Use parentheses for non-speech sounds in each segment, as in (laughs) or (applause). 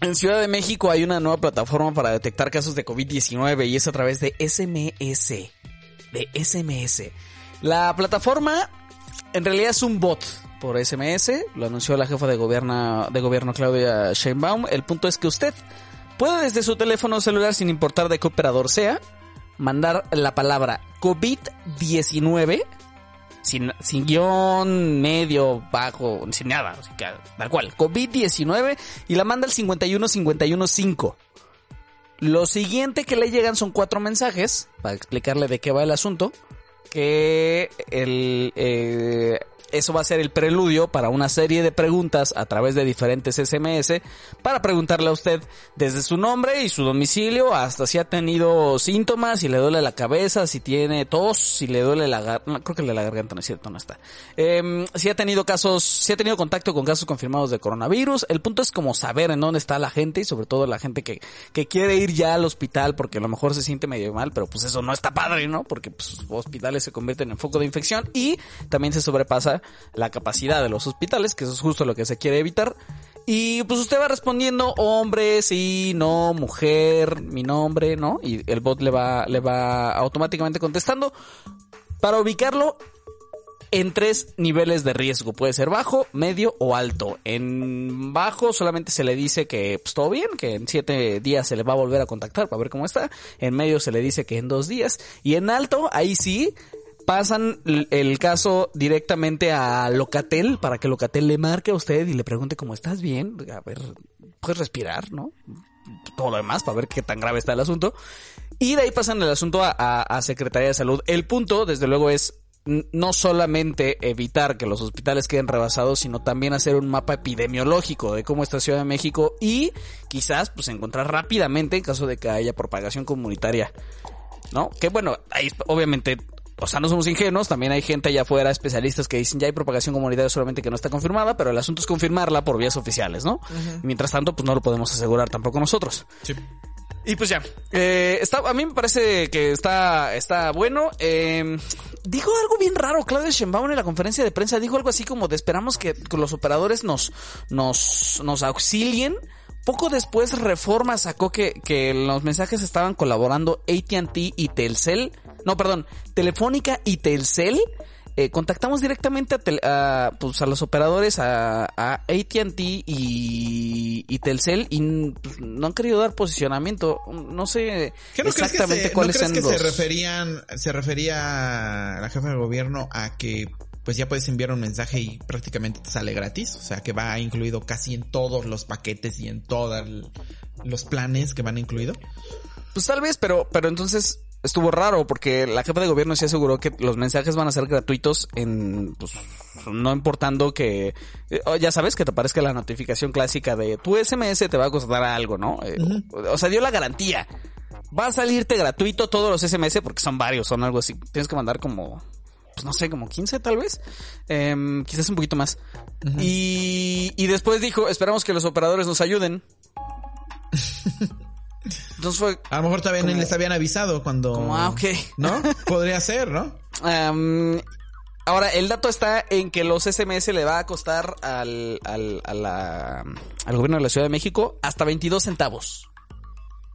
En Ciudad de México hay una nueva plataforma para detectar casos de COVID-19 y es a través de SMS. De SMS. La plataforma en realidad es un bot por SMS, lo anunció la jefa de gobierno, de gobierno Claudia Sheinbaum. El punto es que usted puede desde su teléfono celular, sin importar de qué operador sea, mandar la palabra COVID-19 sin, sin guion, medio, bajo, sin nada, así que, tal cual, COVID-19 y la manda al 51515. Lo siguiente que le llegan son cuatro mensajes para explicarle de qué va el asunto, que el, eh, eso va a ser el preludio para una serie de preguntas a través de diferentes SMS para preguntarle a usted desde su nombre y su domicilio hasta si ha tenido síntomas, si le duele la cabeza, si tiene tos, si le duele la garganta, creo que el de la garganta no es cierto, no está. Eh, si ha tenido casos, si ha tenido contacto con casos confirmados de coronavirus, el punto es como saber en dónde está la gente y sobre todo la gente que, que quiere ir ya al hospital porque a lo mejor se siente medio mal, pero pues eso no está padre, ¿no? Porque pues, hospitales se convierten en foco de infección y también se sobrepasa la capacidad de los hospitales, que eso es justo lo que se quiere evitar. Y pues usted va respondiendo hombre, sí, no, mujer, mi nombre, ¿no? Y el bot le va, le va automáticamente contestando. Para ubicarlo en tres niveles de riesgo. Puede ser bajo, medio o alto. En bajo solamente se le dice que pues, todo bien, que en siete días se le va a volver a contactar para ver cómo está. En medio se le dice que en dos días. Y en alto, ahí sí, pasan el caso directamente a Locatel para que Locatel le marque a usted y le pregunte cómo estás bien, a ver, puedes respirar, ¿no? Todo lo demás para ver qué tan grave está el asunto. Y de ahí pasan el asunto a, a Secretaría de Salud. El punto, desde luego, es no solamente evitar que los hospitales queden rebasados, sino también hacer un mapa epidemiológico de cómo está Ciudad de México y quizás pues encontrar rápidamente en caso de que haya propagación comunitaria. ¿No? Que bueno, ahí obviamente o sea, no somos ingenuos, también hay gente allá afuera, especialistas que dicen ya hay propagación comunitaria solamente que no está confirmada, pero el asunto es confirmarla por vías oficiales, ¿no? Mientras tanto, pues no lo podemos asegurar tampoco nosotros. Sí. Y pues ya, eh, está, a mí me parece que está, está bueno. Eh, dijo algo bien raro, Claudia Sheinbaum en la conferencia de prensa, dijo algo así como de esperamos que, que los operadores nos, nos, nos auxilien. Poco después Reforma sacó que, que los mensajes estaban colaborando AT&T y Telcel no, perdón, Telefónica y Telcel. Eh, contactamos directamente a, pues, a los operadores, a, a ATT y, y, Telcel, y pues, no han querido dar posicionamiento. No sé exactamente cuáles ¿no crees que se referían, se refería la jefa de gobierno a que pues ya puedes enviar un mensaje y prácticamente te sale gratis. O sea que va incluido casi en todos los paquetes y en todos los planes que van incluido. Pues tal vez, pero, pero entonces estuvo raro porque la jefa de gobierno se aseguró que los mensajes van a ser gratuitos en, pues, no importando que, eh, ya sabes, que te aparezca la notificación clásica de tu SMS te va a costar algo, ¿no? Eh, o sea, dio la garantía. Va a salirte gratuito todos los SMS porque son varios, son algo así. Tienes que mandar como, pues no sé, como 15 tal vez. Em, quizás un poquito más. y, y después dijo, esperamos que los operadores nos ayuden. (laughs) Entonces fue. A lo mejor todavía no les habían avisado cuando. Como, ah, ok. ¿No? (laughs) Podría ser, ¿no? ahora, el dato está en que los SMS le va a costar al, al, al gobierno de la Ciudad de México hasta 22 centavos.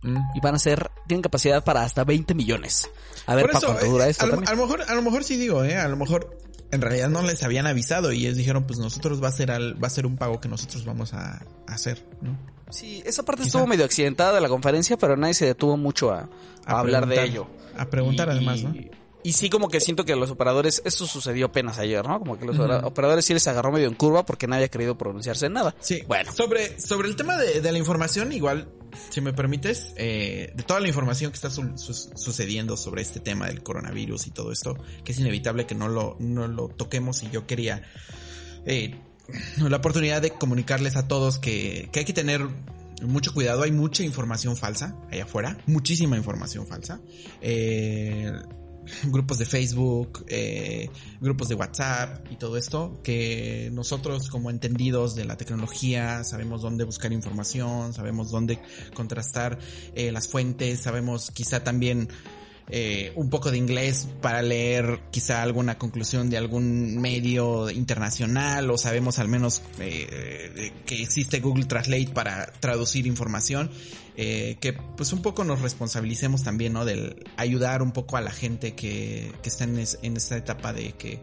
Mm. Y van a ser, tienen capacidad para hasta 20 millones. A ver, ¿para cuánto dura eh, esto? A lo, a lo, mejor, a lo mejor sí digo, eh, a lo mejor en realidad no les habían avisado y ellos dijeron, pues nosotros va a ser al, va a ser un pago que nosotros vamos a, hacer, ¿no? Sí, esa parte estuvo medio accidentada de la conferencia, pero nadie se detuvo mucho a, hablar de ello. A preguntar además, ¿no? Y sí como que siento que los operadores, eso sucedió apenas ayer, ¿no? Como que los operadores sí les agarró medio en curva porque nadie ha querido pronunciarse en nada. Sí. Bueno. Sobre, sobre el tema de, de la información, igual, si me permites, eh, de toda la información que está sucediendo sobre este tema del coronavirus y todo esto, que es inevitable que no lo, no lo toquemos y yo quería eh, la oportunidad de comunicarles a todos que, que hay que tener mucho cuidado, hay mucha información falsa allá afuera, muchísima información falsa. Eh, grupos de Facebook, eh, grupos de WhatsApp y todo esto, que nosotros como entendidos de la tecnología sabemos dónde buscar información, sabemos dónde contrastar eh, las fuentes, sabemos quizá también eh, un poco de inglés para leer quizá alguna conclusión de algún medio internacional o sabemos al menos eh, que existe Google Translate para traducir información. Eh, que pues un poco nos responsabilicemos también, ¿no? Del ayudar un poco a la gente que, que está en, en esta etapa de que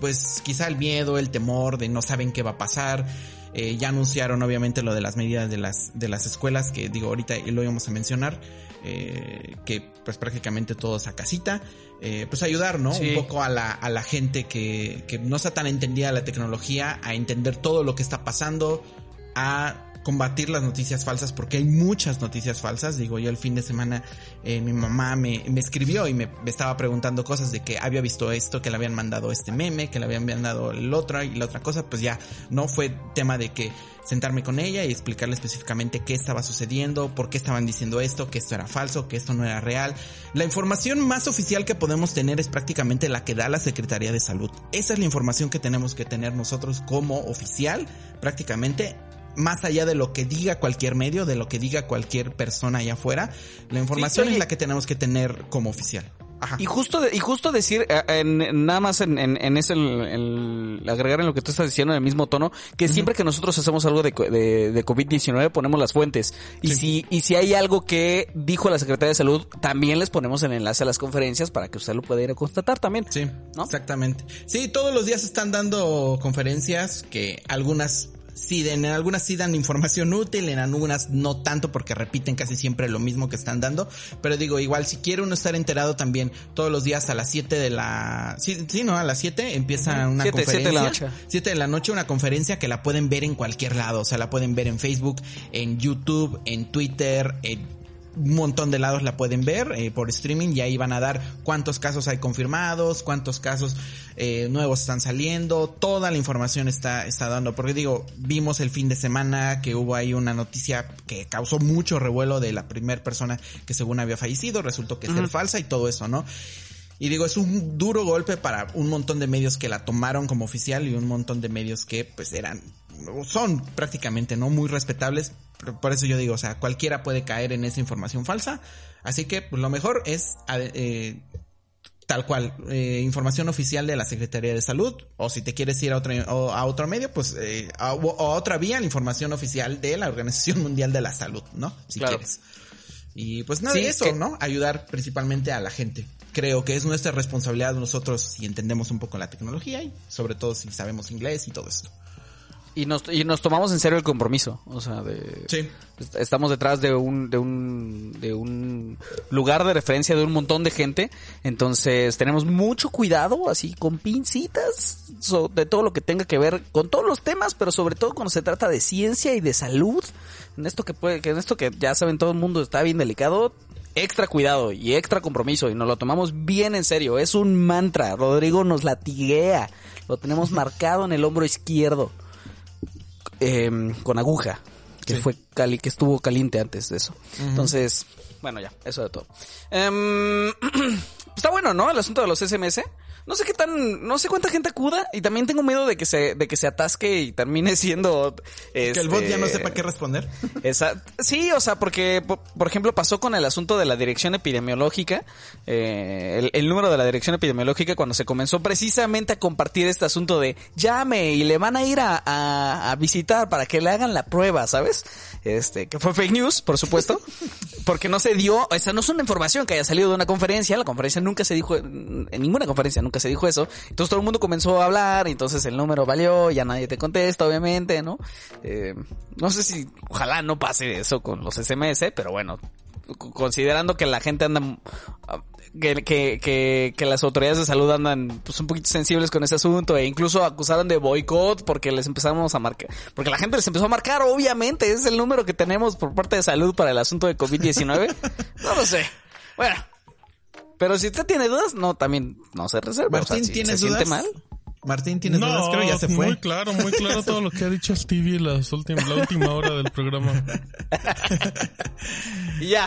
pues quizá el miedo, el temor de no saben qué va a pasar. Eh, ya anunciaron obviamente lo de las medidas de las, de las escuelas, que digo ahorita lo íbamos a mencionar, eh, que pues prácticamente todos a casita. Eh, pues ayudar, ¿no? Sí. Un poco a la, a la gente que, que no está tan entendida la tecnología, a entender todo lo que está pasando, a combatir las noticias falsas porque hay muchas noticias falsas. Digo, yo el fin de semana eh, mi mamá me, me escribió y me, estaba preguntando cosas de que había visto esto, que le habían mandado este meme, que le habían mandado el otro y la otra cosa. Pues ya no fue tema de que sentarme con ella y explicarle específicamente qué estaba sucediendo, por qué estaban diciendo esto, que esto era falso, que esto no era real. La información más oficial que podemos tener es prácticamente la que da la Secretaría de Salud. Esa es la información que tenemos que tener nosotros como oficial, prácticamente más allá de lo que diga cualquier medio, de lo que diga cualquier persona allá afuera, la información sí, es la que tenemos que tener como oficial. Ajá. Y justo de, y justo decir, en, nada más en, en, en ese, el, el, agregar en lo que tú estás diciendo en el mismo tono, que uh -huh. siempre que nosotros hacemos algo de, de, de COVID-19 ponemos las fuentes. Y sí. si, y si hay algo que dijo la Secretaría de Salud, también les ponemos el enlace a las conferencias para que usted lo pueda ir a constatar también. Sí, ¿no? exactamente. Sí, todos los días están dando conferencias que algunas sí, en algunas sí dan información útil, en algunas no tanto porque repiten casi siempre lo mismo que están dando, pero digo, igual si quiere uno estar enterado también todos los días a las 7 de la... Sí, sí, ¿no? A las 7 empieza una siete, conferencia. 7 de la noche. 7 de la noche una conferencia que la pueden ver en cualquier lado, o sea, la pueden ver en Facebook, en YouTube, en Twitter, en un montón de lados la pueden ver eh, por streaming y ahí van a dar cuántos casos hay confirmados, cuántos casos eh, nuevos están saliendo, toda la información está, está dando, porque digo, vimos el fin de semana que hubo ahí una noticia que causó mucho revuelo de la primera persona que según había fallecido, resultó que es uh -huh. falsa y todo eso, ¿no? Y digo, es un duro golpe para un montón de medios que la tomaron como oficial y un montón de medios que pues eran, son prácticamente, ¿no? Muy respetables. Por eso yo digo, o sea, cualquiera puede caer en esa información falsa. Así que pues, lo mejor es eh, tal cual, eh, información oficial de la Secretaría de Salud. O si te quieres ir a otro, a otro medio, pues eh, a, a, otra vía, la información oficial de la Organización Mundial de la Salud, ¿no? Si claro. quieres. Y pues nada, sí, eso, que... ¿no? Ayudar principalmente a la gente creo que es nuestra responsabilidad nosotros si entendemos un poco la tecnología y sobre todo si sabemos inglés y todo esto. Y nos, y nos tomamos en serio el compromiso, o sea, de sí. estamos detrás de un de un de un lugar de referencia de un montón de gente, entonces tenemos mucho cuidado así con pincitas so, de todo lo que tenga que ver con todos los temas, pero sobre todo cuando se trata de ciencia y de salud, en esto que puede que en esto que ya saben todo el mundo está bien delicado, extra cuidado y extra compromiso y nos lo tomamos bien en serio. Es un mantra. Rodrigo nos latiguea. Lo tenemos marcado en el hombro izquierdo. Eh, con aguja. Que sí. fue cali, que estuvo caliente antes de eso. Uh -huh. Entonces, bueno, ya, eso de todo. Eh, (clears throat) está bueno, ¿no? El asunto de los SMS. No sé qué tan, no sé cuánta gente acuda y también tengo miedo de que se, de que se atasque y termine (laughs) siendo, este, que el bot ya no sepa qué responder. (laughs) Esa, sí, o sea, porque, por, por, ejemplo, pasó con el asunto de la dirección epidemiológica, eh, el, el, número de la dirección epidemiológica cuando se comenzó precisamente a compartir este asunto de llame y le van a ir a, a, a visitar para que le hagan la prueba, ¿sabes? Este, que fue fake news, por supuesto, (laughs) porque no se dio, esa no es una información que haya salido de una conferencia, la conferencia nunca se dijo, en ninguna conferencia nunca se dijo eso. Entonces todo el mundo comenzó a hablar, y entonces el número valió, ya nadie te contesta, obviamente, ¿no? Eh, no sé si, ojalá no pase eso con los SMS, pero bueno, considerando que la gente anda que, que, que, que, las autoridades de salud andan pues un poquito sensibles con ese asunto e incluso acusaron de boicot porque les empezamos a marcar, porque la gente les empezó a marcar, obviamente, es el número que tenemos por parte de salud para el asunto de COVID-19. (laughs) no lo sé. Bueno, pero si usted tiene dudas, no, también no se reserva. Martín, o sea, si ¿tienes se dudas? siente mal. Martín, ¿tienes No, dudas? Creo ya se fue. muy claro, muy claro todo lo que ha dicho Stevie las últimas, la última hora del programa. (laughs) Ya,